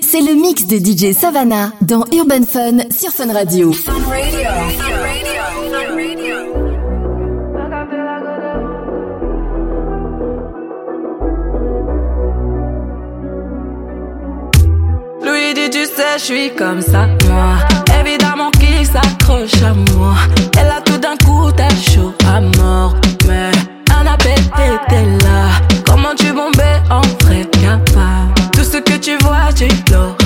C'est le mix de DJ Savannah dans Urban Fun sur Fun Radio. Louis dit tu sais je suis comme ça moi. Évidemment qu'il s'accroche à moi. Elle a tout d'un coup t'es chaud à mort. Mais un appel t'étais là tu vois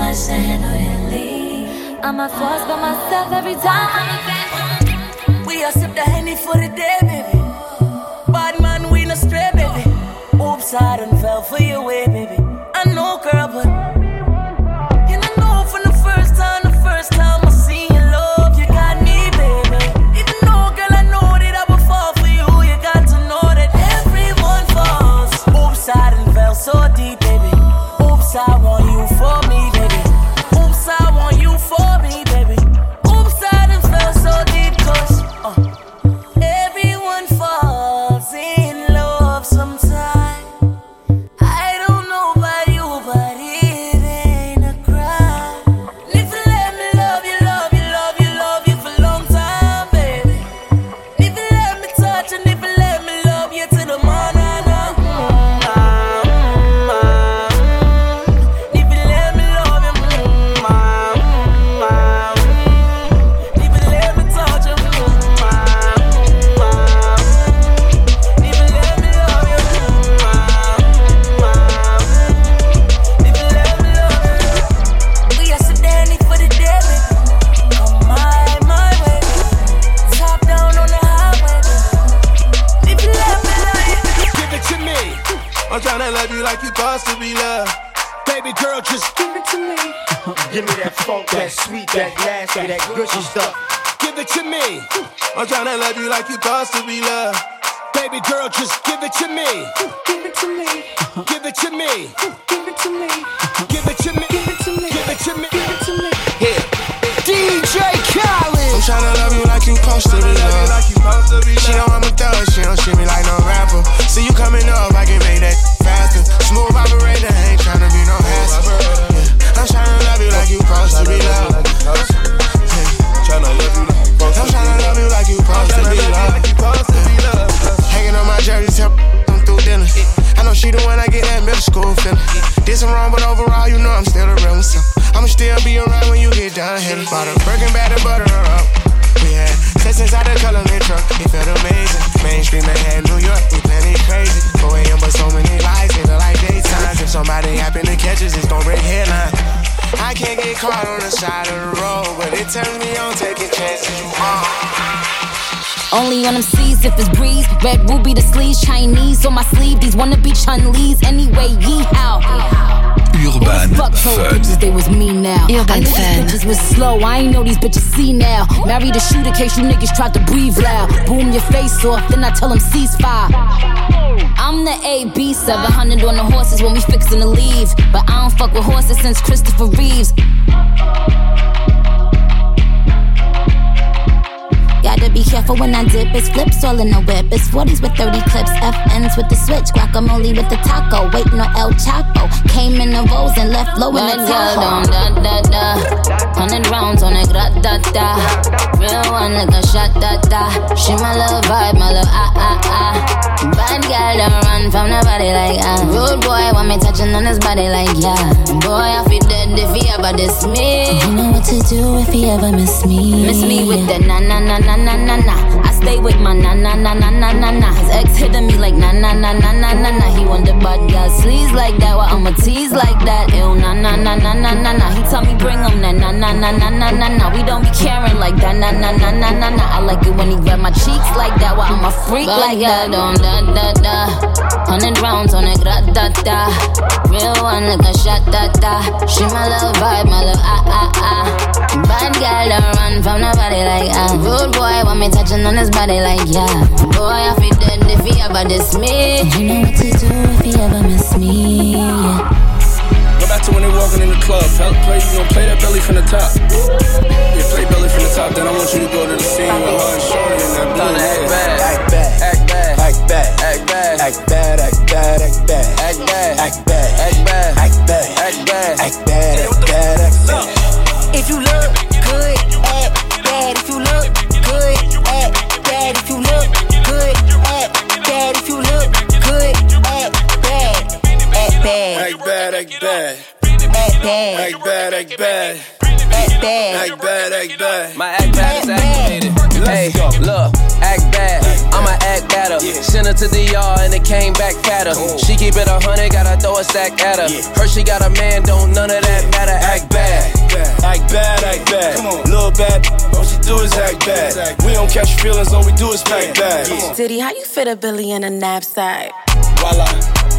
I'm too much to leave. I'm a force by myself every time. We are sip the henny for the day, baby. Bad man, we no stray, baby. Oops, I done fell for your way, baby. I know, girl, but. Give it to me. Give me that funk, that sweet, that nasty, that gushy stuff. Give it to me. I'm tryna love you like you thought to be loved. Baby girl, just give it to me. Give it to me. Give it to me. Give it to me. Give it to me. Give it to me. Give it to me. Give it to me. Yeah. DJ Khaled. I'm tryna love you like you supposed to be loved. She know I'm a thug, she don't shit me like no rapper. See you coming up, I can make supposed to be loved. Tryna love you like you I'm tryna love you like you supposed to be loved. Hanging on my jersey, tell through dinner. I know she the one I get that middle school feeling. Did some wrong, but overall, you know I'm still a real. So I'ma still be around when you get done here. Bought a Birkin bag to butter her up. We had sex inside the color truck. It felt amazing. Mainstream, had New York. We plenty crazy. 4 a.m., but so many lies. It look like daytime. If somebody happen to catch us, it's gon' break headlines. Can't get caught on the side of the road, but it turns me on taking chances. You are. Only on them seas if it's breeze. Red ruby the sleeves, Chinese on my sleeve. These wanna be Chun-Li's anyway. Yee how. Urban Fuck told Fun. bitches they was me now. Urban I knew Fun. these bitches was slow. I ain't know these bitches see now. Married a shooter case you niggas tried to breathe loud. Boom your face off, then I tell them ceasefire. I'm the AB 700 on the horses when we fixin' to leave. But I don't fuck with horses since Christopher Reeves. Gotta be careful when I dip. It's flips all in the whip. It's 40s with 30 clips. FNs with the switch. Guacamole with the taco. Waiting on El Chapo. Came in the rolls and left low in the Tahoe. da da da. Hundred rounds on it, gra da da. Real one like a shot da da. She my love vibe, my love ah ah ah. Bad girl don't run from nobody like ah. Rude boy want me touching on his body like yeah. Boy I feel dead if he ever diss me. You know what to do if he ever miss me. Miss me with the na na na na na na na. I stay with my na na na na na na na. His ex hitting me like na na na na na na na. He the bad girl sleaze like that. Why I'ma tease like that? Ew na na na na na na na. He tell me bring him that na na na na na na na. We don't be caring like that na na na na na na. I like it when he grab my cheeks like that. Why I'm a freak like that? Don't da da da. Hundred rounds on it, gra da da. Real one like a shot da da. She my love vibe, my love ah ah ah. Bad girl don't run from nobody like ah. Rude boy want me touching on his body like yeah. Boy I feel dead if he ever diss me. You know what to do if he ever miss me. Yeah. Go back to when they walking in the club. Play, play, you know, play that belly from the top. Yeah, play belly from the top. Then I want you to go to the scene with her and Shorty and that blue. Act Yeah. bad. Act bad. Act bad. Act bad. Act bad. Act bad. Act bad. Act bad. Act bad. Act bad. Act bad. Act bad. Act bad. Act bad. Act bad. If you look good at that, if you look good at that, if you look good at that, if you look good at that, at bad, at bad, at bad, at bad, at bad. Act bad, act bad, act bad. My act bad is activated. Hey, look, act bad. I'ma act better. Sent her to the yard and it came back fatter. She keep it a hundred, gotta throw a sack at her. Her she got a man, don't none of that matter. Act bad. Act bad, act bad. Come on. Little bad, all she do is act bad. We don't catch feelings, all we do is pack bags. Diddy, how you fit a Billy in a knapsack? Voila.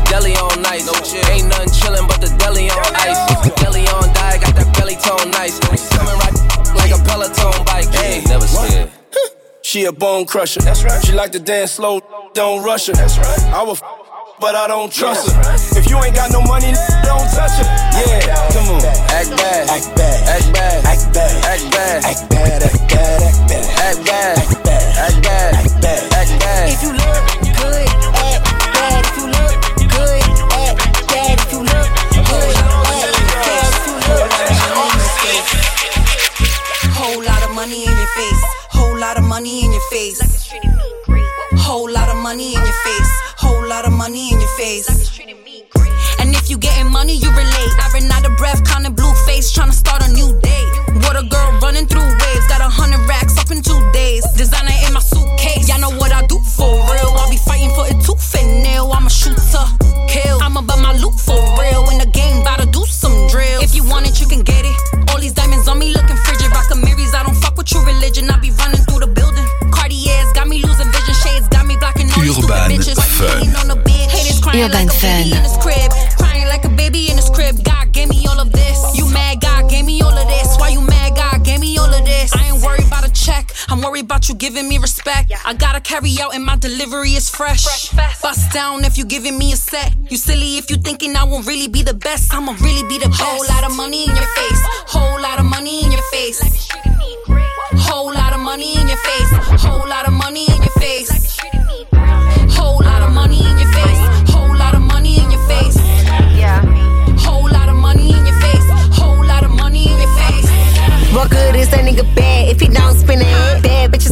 Deli on nice. Ain't nothing chillin' but the deli on ice. Deli on diet, got that belly tone nice. Coming right like a Peloton bike. Hey, never scared. She a bone crusher. That's right. She like to dance slow, don't rush her. That's right. I will, f- but I don't trust her. If you ain't got no money, don't touch her. Yeah, come on. worry about you giving me respect. Yeah. I gotta carry out and my delivery is fresh. fresh Bust down if you giving me a set. You silly if you thinking I won't really be the best. I'ma really be the best. Whole lot of money in your face. Whole lot of money in your face. Whole lot of money in your face. Whole lot of money in your face. Whole lot of money in your face. Whole lot of money in your face. Yeah. Whole lot of money in your face. Whole lot of money in your face. What good is that nigga bad if he not?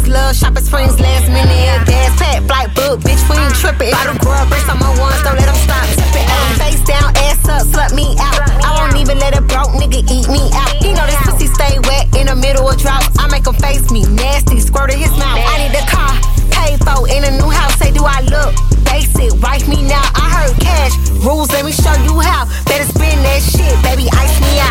Love shopping springs last minute. Gas pack, flight book, bitch, we ain't tripping. Bottle grub, bricks on my ones, don't let them stop tipping. Face down, ass up, slut me out. I won't even let a broke nigga eat me out. He know this pussy stay wet in the middle of drought. I make him face me, nasty, squirt in his mouth. I need a car, pay for in a new house. Say, do I look basic? Wife me now. I heard cash rules, let me show you how. Better spend that shit, baby, ice me out.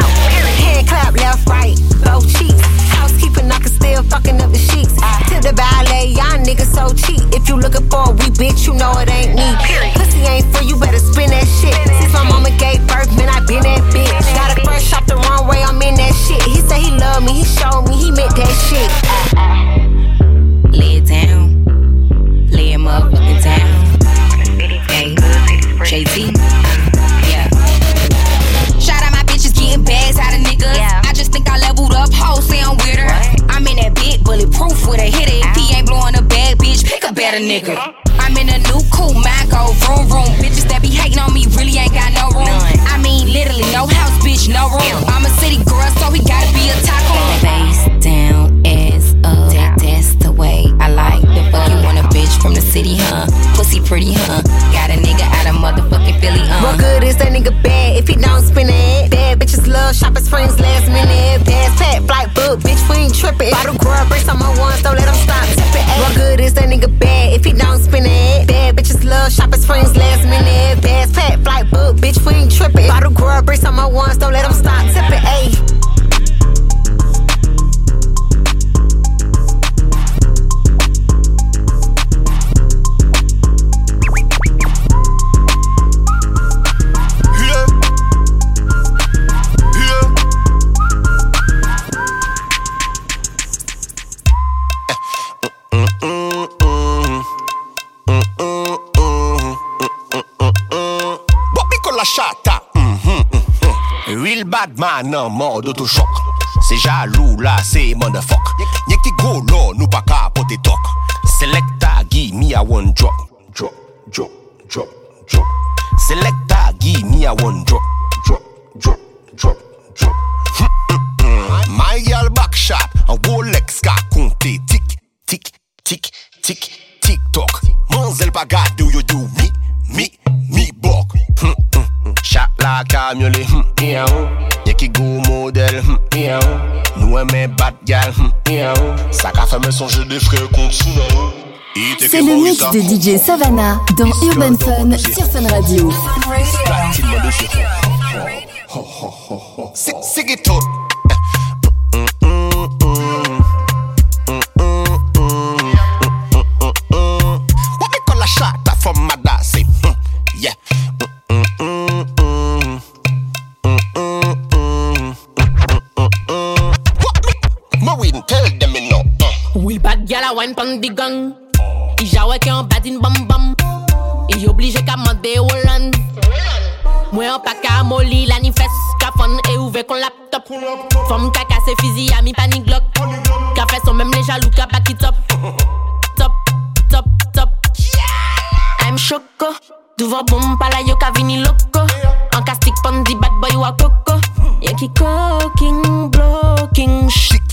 nan mor d'otochok Se jalou la se mandafok Nyek ti golo nou pa ka pote tok Selekta gi mi a one drop. Drop, drop, drop, drop. Selekta gi mi a one drop. Drop, drop, drop, drop. Hmm, hmm, hmm. My gal back shot An Rolex ka konte Tik, tik, tik, tik, tik tok Manzel pa gade ou yo do mi, mi, mi bok. Chak la kamyon le hmm, yeah, oh. C'est le mix de DJ Savannah dans Urban Fun sur Fun Radio. wine pan di gang. I jawe ke an badin bam bam. I oblije ka mande wolan Mwen an pa ka moli la ni fes Ka fon e ouve kon laptop. Fom ka kase fizi a mi panik glok. Ka fes son mem le jalou ka baki top. Top, top, top. I'm choko Douvan bom pala yo ka vini loko. An ka stik pan di bad boy wakoko Yen ki koking, blocking, shik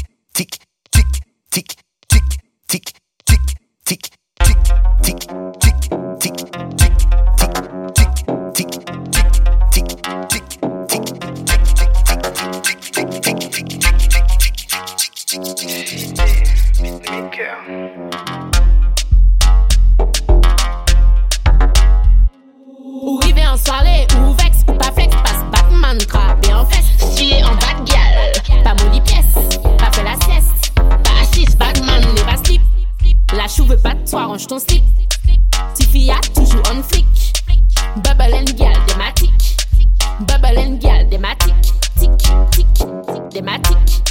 tic, tic, tic, tic, tic, tic, tic, tic, tic, tic. Ou rive en soirée, ou vex, ou pas flex, passe Batman, crabe et en fesse. Chier en bad gal, pas molly pièce, pas fait la sieste. Pas assise, Batman. La chou veut pas de toi, range ton slip. Tifia, toujours on flick. Bubble and gal, dématique. Bubble and gal, dématique. Tic, tic, tic, dématique.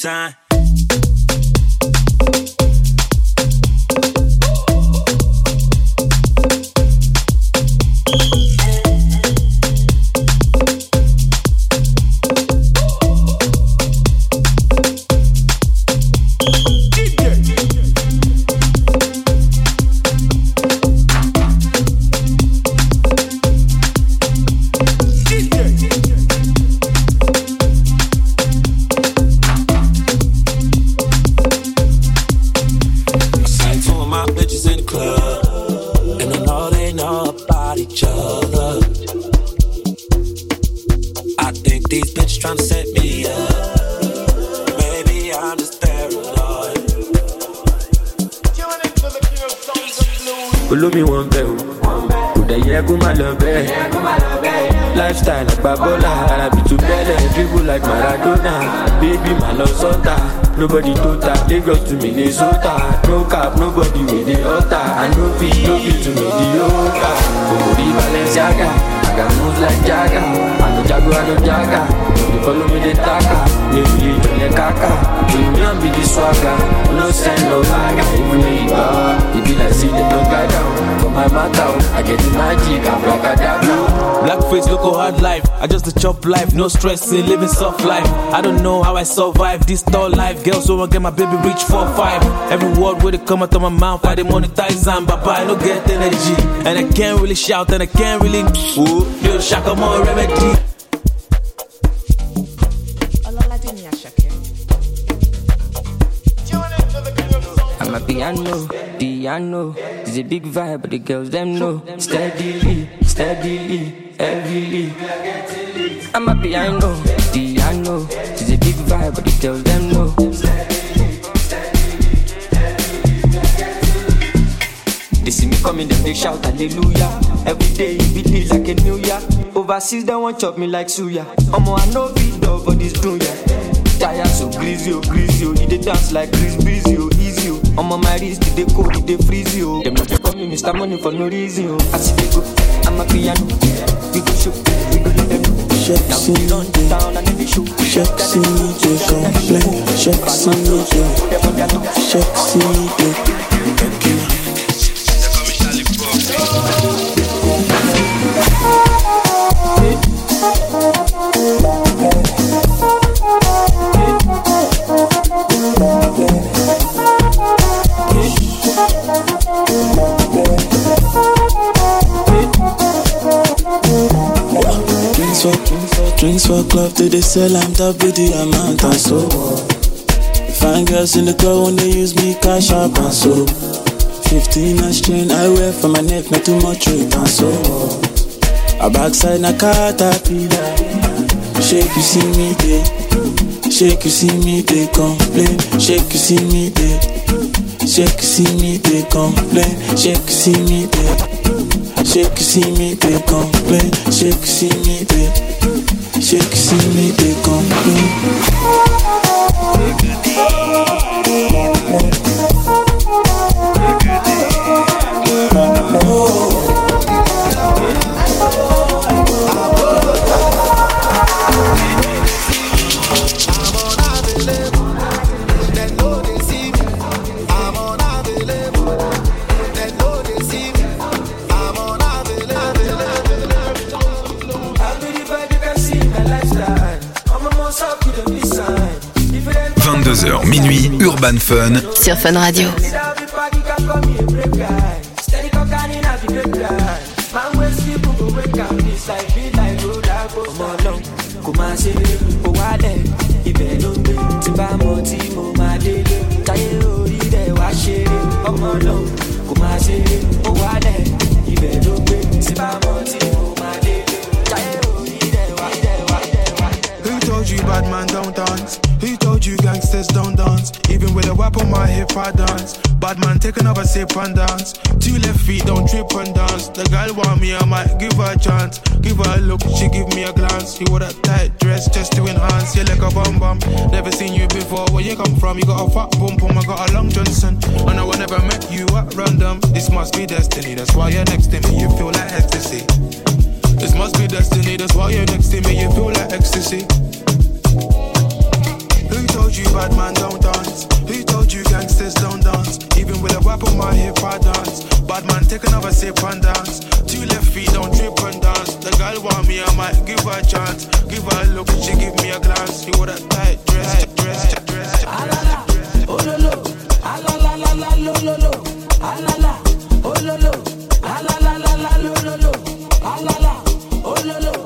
Sign. Lifestyle àgbà bọ́là arabi tó bẹ́lẹ̀ dribble like maradona. Baby má lọ sọ́tà nobody tó ta lagos to minnesota. No cap nobody wey dey hotter i no fit no fit to mediocre. Omori balenciaga i got moves like jaga. I no jago i no jaga. Dey follow me dey taka. Mi ò lè jọlẹ kaka ènìyàn be the swagger. No send no maga. Even though you gbọ́ e be like say dem no am for my matter o i get the magic abracadabra. Oh. Blackface, look local hard life. I just a chop life, no stressing, living soft life. I don't know how I survive this tall life. Girls so want get my baby reach four five. Every word where they come out of my mouth, I dey monetize and Papa, I no get energy, and I can't really shout and I can't really. Ooh, yo, shaka more remedy. I'm a piano, piano. It's a big vibe, but the girls them know. Steadily, steadily, heavily. I'm a piano, piano. It's a big vibe, but the girls them know. They see me coming, them they shout hallelujah. Every day it be like a new year. Overseas they want chop me like suya. Omo I know beat up for this dunya. Tire so greasy, oh greasy, oh. He dey dance like Chris Breezy, oh oh. Omo my wrist, they dey cold, they dey freeze, oh. Them no dey call me Mr. Money for no reason. I see they go, I'm a piano. We go show, we go let them know. Now we run down and then they show. Sexy, they complain. Sexy, they. Sexy, they. Drinks for club till they sell I'm with the amount and so Fine girls in the club when they use me cash up and so 15 inch chain I wear for my neck, not too much weight and so A backside na caterpillar Shake you see me there Shake you see me, they complain. Shake you see me, they. Shake you see me, they complain. Shake you see me, they. Shake you see me, they complain. Shake you see me, they. Shake see me, they h Sur Fun Radio. Dance? Even with a whip on my hip, I dance. Bad man, take another sip and dance. Two left feet, don't trip and dance. The girl want me, I might give her a chance. Give her a look, she give me a glance. You wore a tight dress just to enhance. You like a bum bum. Never seen you before. Where you come from? You got a fat bum bum. I got a long Johnson. And I never met you at random. This must be destiny. That's why you're next to me. You feel like ecstasy. This must be destiny. That's why you're next to me. You feel like ecstasy. Told you bad man don't dance? Who told you gangsters don't dance? Even with a whip on my hip, I dance. Bad man, take another sip and dance. Two left feet, don't trip and dance. The girl want me, I might give her a chance. Give her a look, she give me a glance. You wore a tight dress, dress, dress, dress. Oh lo lo, ah la la lo lo lo, ah la la, oh lo lo, ah la la lo lo lo, ah la la, oh lo lo,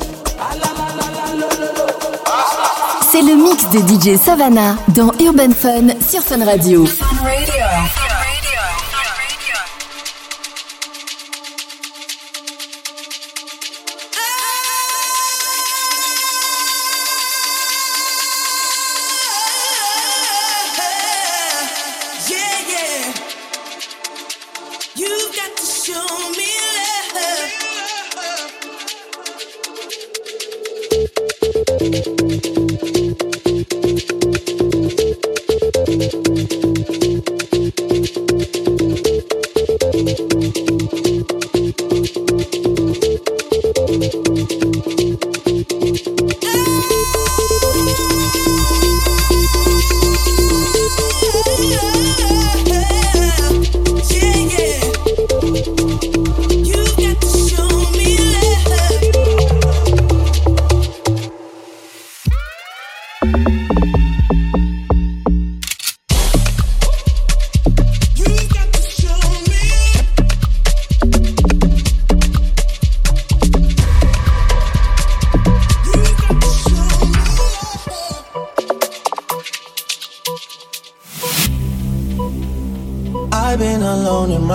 C'est le mix de DJ Savannah dans Urban Fun sur Fun Radio.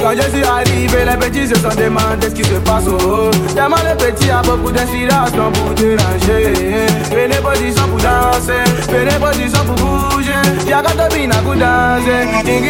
Quand je suis arrivé, les petits se sont demandé ce qui se passe oh, oh. Tellement les petits a beaucoup d'inspiration pour déranger Venez position pour danser, venez position pour bouger Y'a t'as bien à coup danser Dingy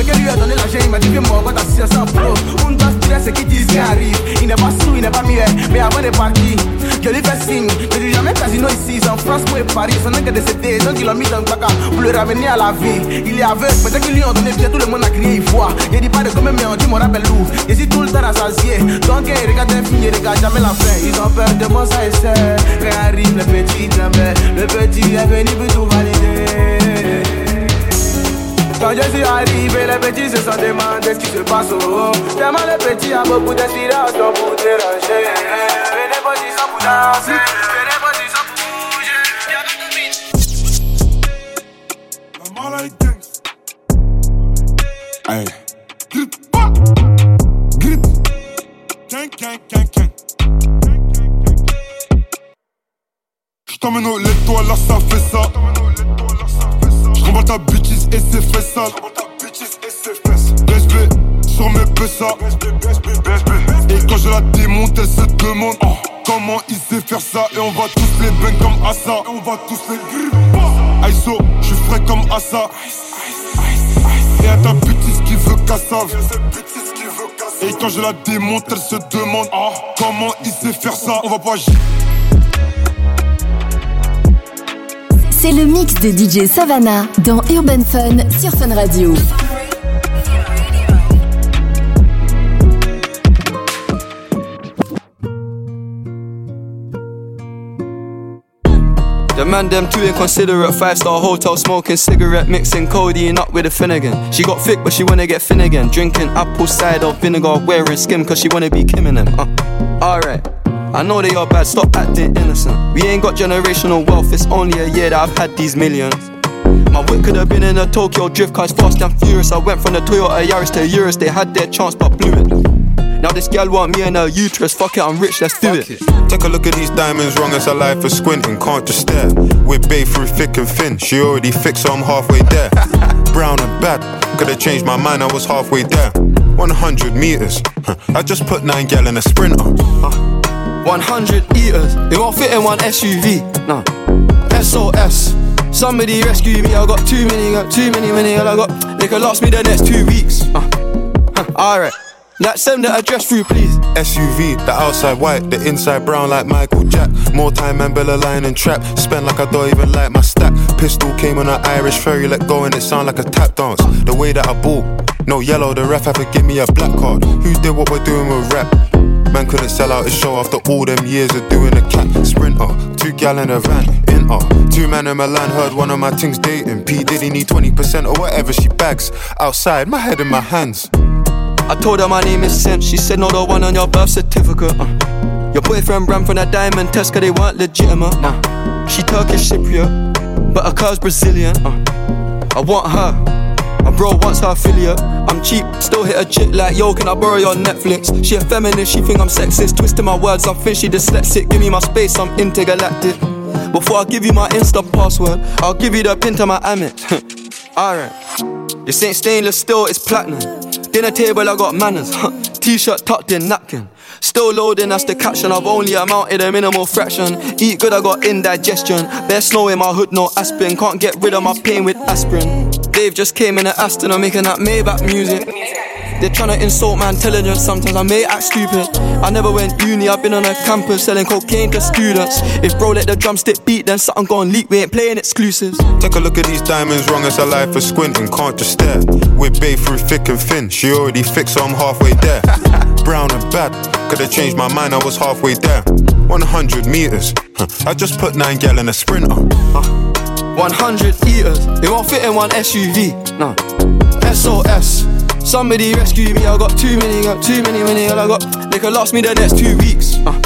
mais que lui a donné l'argent, il m'a dit que moi quand t'as 600 flots On doit se dire ce qui disent qui arrive. Il n'est pas sous, il n'est pas muet, mais avant de partir Je lui fais signe, je dis jamais casino ici. En France pour Paris, son que décédé. Donc il l'a mis dans le placard pour le ramener à la vie. Il est aveugle, peut-être qu'ils lui ont donné bien Tout le monde a crié, il voit. Je dis pas de combien, mais on dit mon rappel lourd Je suis tout le temps rassasié Donc il regarde un film, il regarde jamais la fin. Ils ont peur de mon ça et c'est. Quand arrive le petit Le petit est venu pour tout valider quand je suis arrivé, les petits se sont demandé ce qui se passe oh, oh. Tellement les petits a beaucoup d'inspiration pour déranger Venez position pour danser Venez position pour bouger Hey. Grip, ah. Grip. Gang, gang, gang, gang. J't'emmène au lait, toi là ça fait ça. J'remballe ta bitches et c'est fait sale. BSB sur mes. Et quand je la démonte, elle se demande oh, comment il sait faire ça. Et on va tous les bang comme Assa. Et on va tous les gripper. Aiso, j'suis frais comme Assa. Et à ta bêtise qui veut cassave. Et quand je la démonte, elle se demande oh, comment il sait faire ça. On va pas agir. C'est le mix de DJ Savannah dans Urban Fun sur Fun Radio. The man them too inconsiderate. Five star hotel smoking cigarette, mixing codeine up with a Phenergan. She got thick, but she wanna get Finnegan. Drinking apple cider vinegar, wearing skim, cause she wanna be Kim in them. Uh. Alright. I know they are bad, stop acting innocent. We ain't got generational wealth, it's only a year that I've had these millions. My whip could have been in a Tokyo drift car, fast and furious. I went from the Toyota Yaris to Urus, they had their chance but blew it. Now this gal want me and her uterus, fuck it, I'm rich, let's do it. Take a look at these diamonds, wrong as a life for squinting, can't just stare. We're bae through thick and thin, she already fixed, so I'm halfway there. Brown and bad, could've changed my mind, I was halfway there. 100 meters, huh, I just put nine gal in a sprinter. 100 eaters, it won't fit in one SUV. Nah, SOS. Somebody rescue me, I got too many, got too many, many, I got. They could last me the next two weeks. Uh, huh, Alright, now send the address through, please. SUV, the outside white, the inside brown like Michael Jack. More time and Bella line and trap. Spend like I don't even like my stack. Pistol came on an Irish ferry, let go and it sound like a tap dance. The way that I bought, no yellow, the ref had to give me a black card. Who did what we're doing with rap? Man couldn't sell out his show after all them years of doing a cat sprinter. Two gal in a van, in her. Two man in Milan heard one of my things dating. P Diddy need 20% or whatever she bags. Outside, my head in my hands. I told her my name is Sim. She said, No, the one on your birth certificate. Uh. Your boyfriend ran from that diamond test cause they weren't legitimate. Uh. She Turkish Cypriot, but her car's Brazilian. Uh. I want her. Bro wants her affiliate. I'm cheap, still hit a chick like, yo, can I borrow your Netflix? She a feminist, she think I'm sexist. Twisting my words, I think she dyslexic. Give me my space, I'm intergalactic. Before I give you my Insta password, I'll give you the pin to my Amex. Alright. This ain't stainless steel, it's platinum. Dinner table, I got manners. T-shirt tucked in, napkin. Still loading, that's the caption. I've only amounted a minimal fraction. Eat good, I got indigestion. Bare snow in my hood, no aspirin. Can't get rid of my pain with aspirin. Dave just came in an Aston, I'm making that Maybach music. They're trying to insult my intelligence. Sometimes I may act stupid. I never went uni, I've been on a campus selling cocaine to students. If bro let the drumstick beat, then something gon' leak. We ain't playing exclusives. Take a look at these diamonds, wrong as a life for squinting, can't just stare. We're through thick and thin, she already fixed, so I'm halfway there. Brown and bad, could've changed my mind, I was halfway there. 100 meters, huh, I just put nine gal in a sprinter. 100 eaters, it won't fit in one SUV. No. SOS. Somebody rescue me, I got too many, got too many, many, I got. They could last me the next two weeks. Uh.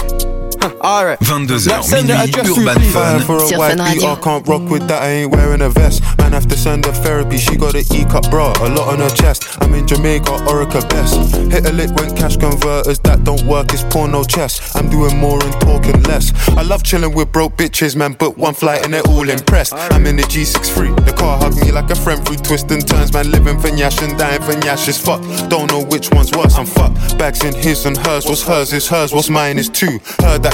Alright. 22h send the minuit, address through, Urban please. Fun. For a white Fun beat, I can't rock with that, I ain't wearing a vest. Man, have to send her therapy, she got an E cup bra, a lot on her chest. I'm in Jamaica, Orica best. Hit a lick when cash converters that don't work, it's porno chess. I'm doing more and talking less. I love chilling with broke bitches, man, but one flight and they're all impressed. I'm in the G63, the car hugged me like a friend through twists and turns, man, living for Nyash and dying for Nyash is fuck. Don't know which one's worse, I'm fucked. Bags in his and hers, what's hers is hers, what's mine is two. Heard that